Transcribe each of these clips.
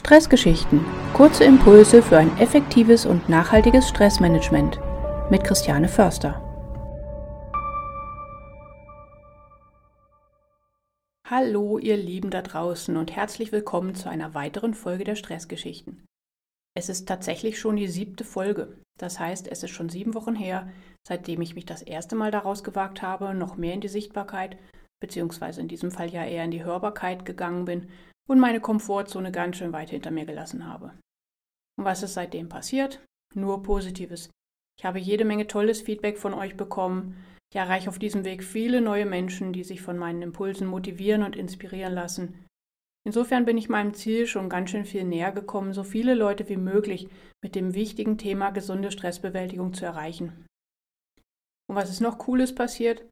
Stressgeschichten. Kurze Impulse für ein effektives und nachhaltiges Stressmanagement. Mit Christiane Förster. Hallo, ihr Lieben da draußen und herzlich willkommen zu einer weiteren Folge der Stressgeschichten. Es ist tatsächlich schon die siebte Folge. Das heißt, es ist schon sieben Wochen her, seitdem ich mich das erste Mal daraus gewagt habe, noch mehr in die Sichtbarkeit, beziehungsweise in diesem Fall ja eher in die Hörbarkeit gegangen bin und meine Komfortzone ganz schön weit hinter mir gelassen habe. Und was ist seitdem passiert? Nur Positives. Ich habe jede Menge tolles Feedback von euch bekommen. Ich erreiche auf diesem Weg viele neue Menschen, die sich von meinen Impulsen motivieren und inspirieren lassen. Insofern bin ich meinem Ziel schon ganz schön viel näher gekommen, so viele Leute wie möglich mit dem wichtigen Thema gesunde Stressbewältigung zu erreichen. Und was ist noch Cooles passiert?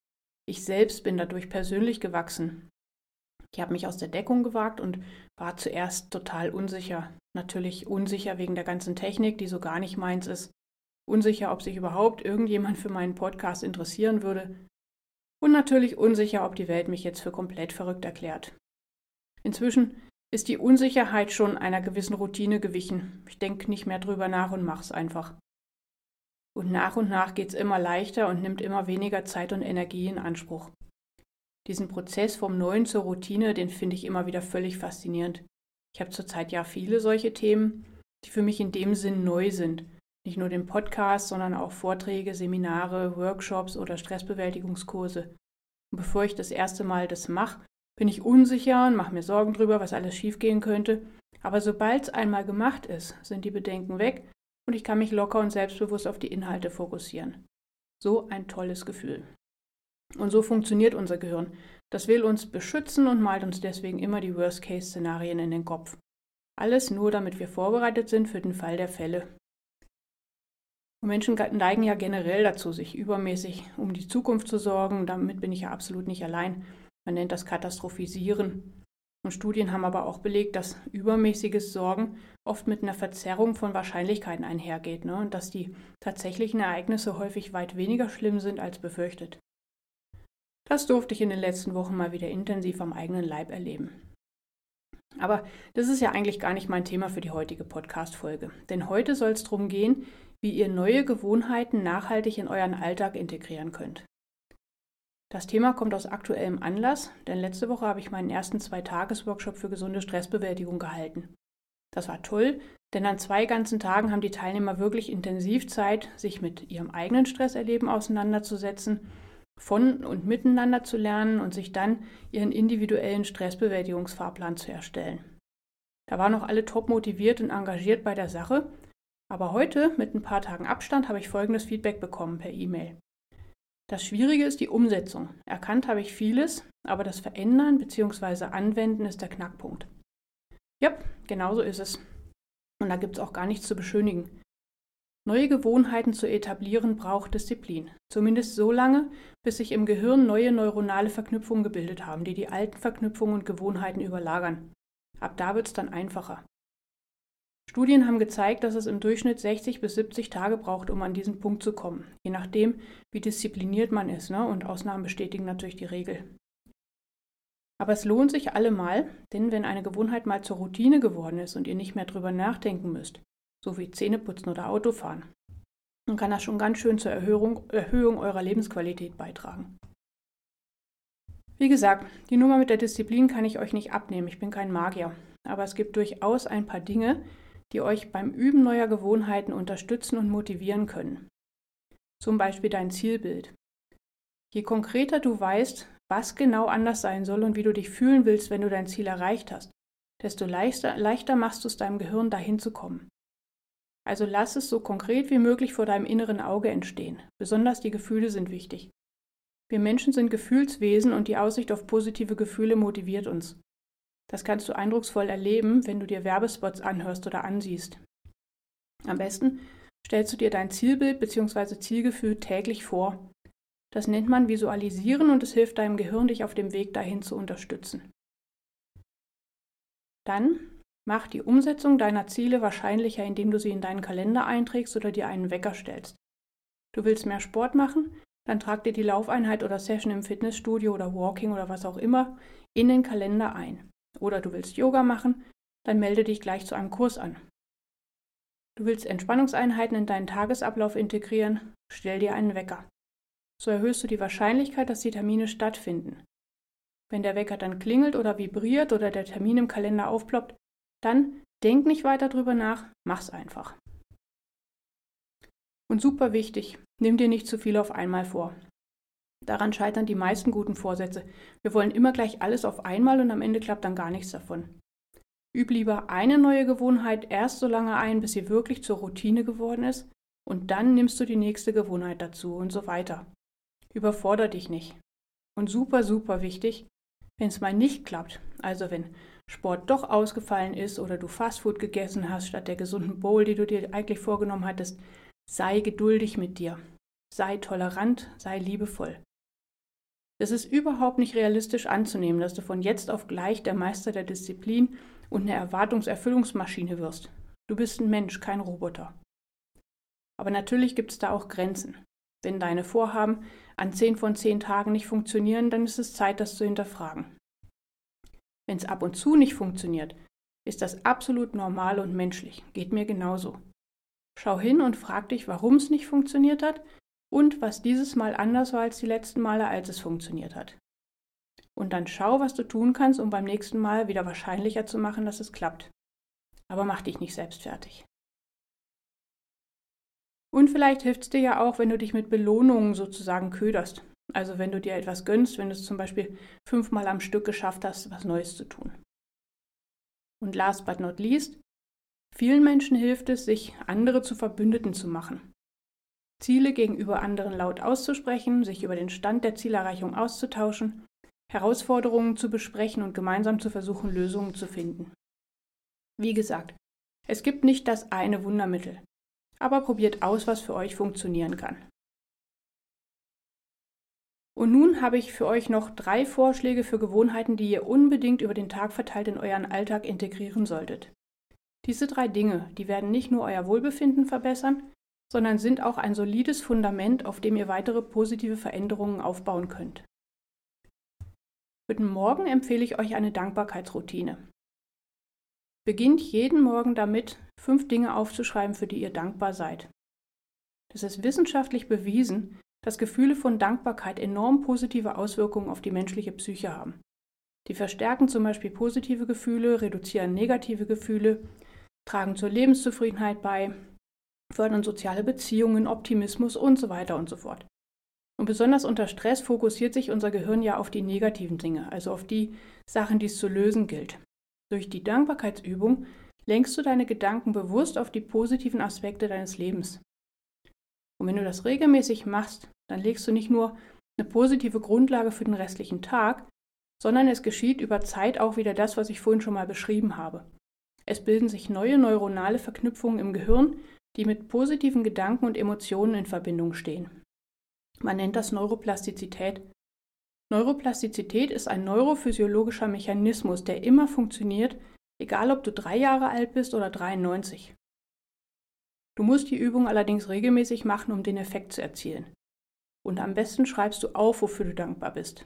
Ich selbst bin dadurch persönlich gewachsen. Ich habe mich aus der Deckung gewagt und war zuerst total unsicher. Natürlich unsicher wegen der ganzen Technik, die so gar nicht meins ist. Unsicher, ob sich überhaupt irgendjemand für meinen Podcast interessieren würde. Und natürlich unsicher, ob die Welt mich jetzt für komplett verrückt erklärt. Inzwischen ist die Unsicherheit schon einer gewissen Routine gewichen. Ich denke nicht mehr drüber nach und mach's einfach. Und nach und nach geht's immer leichter und nimmt immer weniger Zeit und Energie in Anspruch. Diesen Prozess vom Neuen zur Routine, den finde ich immer wieder völlig faszinierend. Ich habe zurzeit ja viele solche Themen, die für mich in dem Sinn neu sind. Nicht nur den Podcast, sondern auch Vorträge, Seminare, Workshops oder Stressbewältigungskurse. Und bevor ich das erste Mal das mache, bin ich unsicher und mache mir Sorgen drüber, was alles schiefgehen könnte. Aber sobald es einmal gemacht ist, sind die Bedenken weg und ich kann mich locker und selbstbewusst auf die Inhalte fokussieren. So ein tolles Gefühl. Und so funktioniert unser Gehirn. Das will uns beschützen und malt uns deswegen immer die Worst-Case-Szenarien in den Kopf. Alles nur, damit wir vorbereitet sind für den Fall der Fälle. Und Menschen neigen ja generell dazu, sich übermäßig um die Zukunft zu sorgen. Damit bin ich ja absolut nicht allein. Man nennt das Katastrophisieren. Und Studien haben aber auch belegt, dass übermäßiges Sorgen oft mit einer Verzerrung von Wahrscheinlichkeiten einhergeht ne? und dass die tatsächlichen Ereignisse häufig weit weniger schlimm sind als befürchtet. Das durfte ich in den letzten Wochen mal wieder intensiv am eigenen Leib erleben. Aber das ist ja eigentlich gar nicht mein Thema für die heutige Podcast-Folge. Denn heute soll es darum gehen, wie ihr neue Gewohnheiten nachhaltig in euren Alltag integrieren könnt. Das Thema kommt aus aktuellem Anlass, denn letzte Woche habe ich meinen ersten Zwei-Tages-Workshop für gesunde Stressbewältigung gehalten. Das war toll, denn an zwei ganzen Tagen haben die Teilnehmer wirklich intensiv Zeit, sich mit ihrem eigenen Stresserleben auseinanderzusetzen von und miteinander zu lernen und sich dann ihren individuellen Stressbewältigungsfahrplan zu erstellen. Da waren noch alle top motiviert und engagiert bei der Sache, aber heute, mit ein paar Tagen Abstand, habe ich folgendes Feedback bekommen per E-Mail. Das Schwierige ist die Umsetzung. Erkannt habe ich vieles, aber das Verändern bzw. Anwenden ist der Knackpunkt. Ja, genau so ist es. Und da gibt es auch gar nichts zu beschönigen. Neue Gewohnheiten zu etablieren braucht Disziplin. Zumindest so lange, bis sich im Gehirn neue neuronale Verknüpfungen gebildet haben, die die alten Verknüpfungen und Gewohnheiten überlagern. Ab da wird es dann einfacher. Studien haben gezeigt, dass es im Durchschnitt 60 bis 70 Tage braucht, um an diesen Punkt zu kommen, je nachdem, wie diszipliniert man ist, ne? und Ausnahmen bestätigen natürlich die Regel. Aber es lohnt sich allemal, denn wenn eine Gewohnheit mal zur Routine geworden ist und ihr nicht mehr drüber nachdenken müsst, so wie Zähneputzen oder Autofahren. Dann kann das schon ganz schön zur Erhöhung, Erhöhung eurer Lebensqualität beitragen. Wie gesagt, die Nummer mit der Disziplin kann ich euch nicht abnehmen, ich bin kein Magier. Aber es gibt durchaus ein paar Dinge, die euch beim Üben neuer Gewohnheiten unterstützen und motivieren können. Zum Beispiel dein Zielbild. Je konkreter du weißt, was genau anders sein soll und wie du dich fühlen willst, wenn du dein Ziel erreicht hast, desto leichter, leichter machst du es deinem Gehirn dahin zu kommen. Also lass es so konkret wie möglich vor deinem inneren Auge entstehen. Besonders die Gefühle sind wichtig. Wir Menschen sind Gefühlswesen und die Aussicht auf positive Gefühle motiviert uns. Das kannst du eindrucksvoll erleben, wenn du dir Werbespots anhörst oder ansiehst. Am besten stellst du dir dein Zielbild bzw. Zielgefühl täglich vor. Das nennt man Visualisieren und es hilft deinem Gehirn, dich auf dem Weg dahin zu unterstützen. Dann Mach die Umsetzung deiner Ziele wahrscheinlicher, indem du sie in deinen Kalender einträgst oder dir einen Wecker stellst. Du willst mehr Sport machen? Dann trag dir die Laufeinheit oder Session im Fitnessstudio oder Walking oder was auch immer in den Kalender ein. Oder du willst Yoga machen? dann melde dich gleich zu einem Kurs an. Du willst Entspannungseinheiten in deinen Tagesablauf integrieren, stell dir einen Wecker. So erhöhst du die Wahrscheinlichkeit, dass die Termine stattfinden. Wenn der Wecker dann klingelt oder vibriert oder der Termin im Kalender aufploppt, dann denk nicht weiter drüber nach, mach's einfach. Und super wichtig, nimm dir nicht zu viel auf einmal vor. Daran scheitern die meisten guten Vorsätze. Wir wollen immer gleich alles auf einmal und am Ende klappt dann gar nichts davon. Üb lieber eine neue Gewohnheit erst so lange ein, bis sie wirklich zur Routine geworden ist, und dann nimmst du die nächste Gewohnheit dazu und so weiter. Überforder dich nicht. Und super, super wichtig, wenn es mal nicht klappt, also wenn Sport doch ausgefallen ist oder du Fastfood gegessen hast statt der gesunden Bowl, die du dir eigentlich vorgenommen hattest, sei geduldig mit dir. Sei tolerant, sei liebevoll. Es ist überhaupt nicht realistisch anzunehmen, dass du von jetzt auf gleich der Meister der Disziplin und eine Erwartungserfüllungsmaschine wirst. Du bist ein Mensch, kein Roboter. Aber natürlich gibt es da auch Grenzen. Wenn deine Vorhaben an zehn von zehn Tagen nicht funktionieren, dann ist es Zeit, das zu hinterfragen. Wenn es ab und zu nicht funktioniert, ist das absolut normal und menschlich. Geht mir genauso. Schau hin und frag dich, warum es nicht funktioniert hat und was dieses Mal anders war als die letzten Male, als es funktioniert hat. Und dann schau, was du tun kannst, um beim nächsten Mal wieder wahrscheinlicher zu machen, dass es klappt. Aber mach dich nicht selbst fertig. Und vielleicht hilft es dir ja auch, wenn du dich mit Belohnungen sozusagen köderst. Also wenn du dir etwas gönnst, wenn du es zum Beispiel fünfmal am Stück geschafft hast, was Neues zu tun. Und last but not least, vielen Menschen hilft es, sich andere zu Verbündeten zu machen. Ziele gegenüber anderen laut auszusprechen, sich über den Stand der Zielerreichung auszutauschen, Herausforderungen zu besprechen und gemeinsam zu versuchen, Lösungen zu finden. Wie gesagt, es gibt nicht das eine Wundermittel, aber probiert aus, was für euch funktionieren kann. Und nun habe ich für euch noch drei Vorschläge für Gewohnheiten, die ihr unbedingt über den Tag verteilt in euren Alltag integrieren solltet. Diese drei Dinge, die werden nicht nur euer Wohlbefinden verbessern, sondern sind auch ein solides Fundament, auf dem ihr weitere positive Veränderungen aufbauen könnt. Den Morgen empfehle ich euch eine Dankbarkeitsroutine. Beginnt jeden Morgen damit, fünf Dinge aufzuschreiben, für die ihr dankbar seid. Es ist wissenschaftlich bewiesen, dass Gefühle von Dankbarkeit enorm positive Auswirkungen auf die menschliche Psyche haben. Die verstärken zum Beispiel positive Gefühle, reduzieren negative Gefühle, tragen zur Lebenszufriedenheit bei, fördern soziale Beziehungen, Optimismus und so weiter und so fort. Und besonders unter Stress fokussiert sich unser Gehirn ja auf die negativen Dinge, also auf die Sachen, die es zu lösen gilt. Durch die Dankbarkeitsübung lenkst du deine Gedanken bewusst auf die positiven Aspekte deines Lebens. Und wenn du das regelmäßig machst, dann legst du nicht nur eine positive Grundlage für den restlichen Tag, sondern es geschieht über Zeit auch wieder das, was ich vorhin schon mal beschrieben habe. Es bilden sich neue neuronale Verknüpfungen im Gehirn, die mit positiven Gedanken und Emotionen in Verbindung stehen. Man nennt das Neuroplastizität. Neuroplastizität ist ein neurophysiologischer Mechanismus, der immer funktioniert, egal ob du drei Jahre alt bist oder 93. Du musst die Übung allerdings regelmäßig machen, um den Effekt zu erzielen. Und am besten schreibst du auf, wofür du dankbar bist.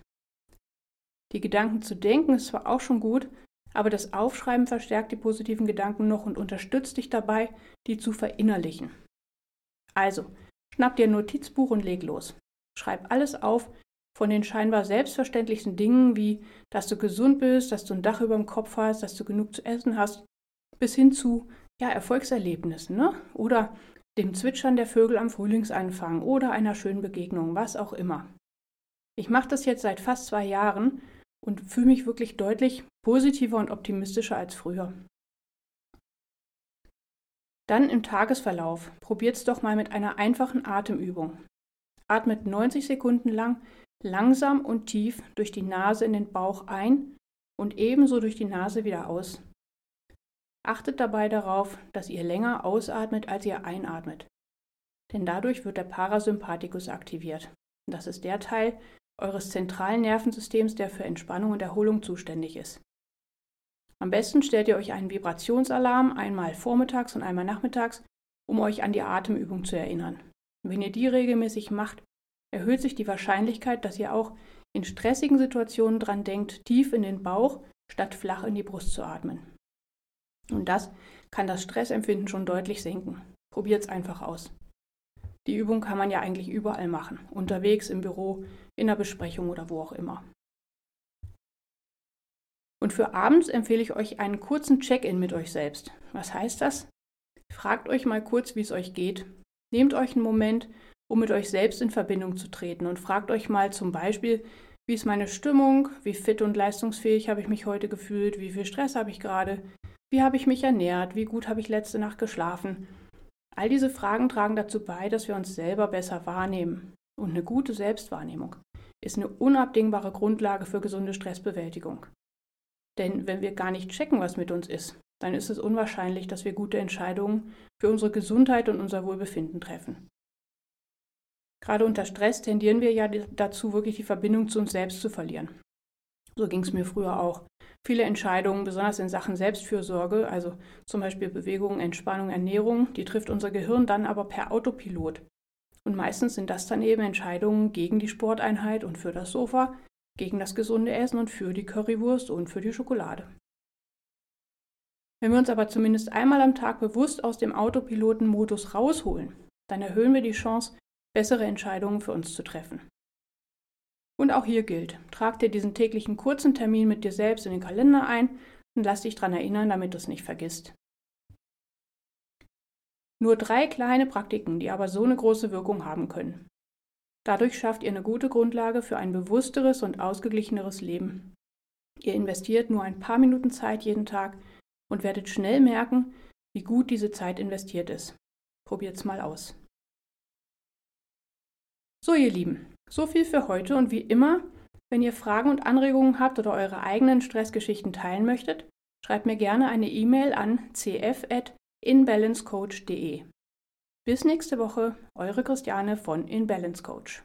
Die Gedanken zu denken ist zwar auch schon gut, aber das Aufschreiben verstärkt die positiven Gedanken noch und unterstützt dich dabei, die zu verinnerlichen. Also, schnapp dir ein Notizbuch und leg los. Schreib alles auf, von den scheinbar selbstverständlichsten Dingen wie, dass du gesund bist, dass du ein Dach über dem Kopf hast, dass du genug zu essen hast, bis hin zu, ja, Erfolgserlebnissen, ne? Oder dem Zwitschern der Vögel am Frühlingsanfang oder einer schönen Begegnung, was auch immer. Ich mache das jetzt seit fast zwei Jahren und fühle mich wirklich deutlich positiver und optimistischer als früher. Dann im Tagesverlauf probiert's doch mal mit einer einfachen Atemübung. Atmet 90 Sekunden lang langsam und tief durch die Nase in den Bauch ein und ebenso durch die Nase wieder aus. Achtet dabei darauf, dass ihr länger ausatmet, als ihr einatmet. Denn dadurch wird der Parasympathikus aktiviert. Das ist der Teil, eures zentralen Nervensystems, der für Entspannung und Erholung zuständig ist. Am besten stellt ihr euch einen Vibrationsalarm einmal vormittags und einmal nachmittags, um euch an die Atemübung zu erinnern. wenn ihr die regelmäßig macht, erhöht sich die Wahrscheinlichkeit, dass ihr auch in stressigen Situationen dran denkt, tief in den Bauch statt flach in die Brust zu atmen. Und das kann das Stressempfinden schon deutlich senken. Probiert es einfach aus. Die Übung kann man ja eigentlich überall machen, unterwegs, im Büro, in der Besprechung oder wo auch immer. Und für abends empfehle ich euch einen kurzen Check-in mit euch selbst. Was heißt das? Fragt euch mal kurz, wie es euch geht. Nehmt euch einen Moment, um mit euch selbst in Verbindung zu treten und fragt euch mal zum Beispiel, wie ist meine Stimmung, wie fit und leistungsfähig habe ich mich heute gefühlt, wie viel Stress habe ich gerade, wie habe ich mich ernährt, wie gut habe ich letzte Nacht geschlafen All diese Fragen tragen dazu bei, dass wir uns selber besser wahrnehmen. Und eine gute Selbstwahrnehmung ist eine unabdingbare Grundlage für gesunde Stressbewältigung. Denn wenn wir gar nicht checken, was mit uns ist, dann ist es unwahrscheinlich, dass wir gute Entscheidungen für unsere Gesundheit und unser Wohlbefinden treffen. Gerade unter Stress tendieren wir ja dazu, wirklich die Verbindung zu uns selbst zu verlieren. So ging es mir früher auch. Viele Entscheidungen, besonders in Sachen Selbstfürsorge, also zum Beispiel Bewegung, Entspannung, Ernährung, die trifft unser Gehirn dann aber per Autopilot. Und meistens sind das dann eben Entscheidungen gegen die Sporteinheit und für das Sofa, gegen das gesunde Essen und für die Currywurst und für die Schokolade. Wenn wir uns aber zumindest einmal am Tag bewusst aus dem Autopiloten-Modus rausholen, dann erhöhen wir die Chance, bessere Entscheidungen für uns zu treffen. Und auch hier gilt, trag dir diesen täglichen kurzen Termin mit dir selbst in den Kalender ein und lass dich daran erinnern, damit du es nicht vergisst. Nur drei kleine Praktiken, die aber so eine große Wirkung haben können. Dadurch schafft ihr eine gute Grundlage für ein bewussteres und ausgeglicheneres Leben. Ihr investiert nur ein paar Minuten Zeit jeden Tag und werdet schnell merken, wie gut diese Zeit investiert ist. Probiert's mal aus. So, ihr Lieben, so viel für heute und wie immer, wenn ihr Fragen und Anregungen habt oder eure eigenen Stressgeschichten teilen möchtet, schreibt mir gerne eine E-Mail an cf@inbalancecoach.de. Bis nächste Woche, eure Christiane von Inbalance Coach.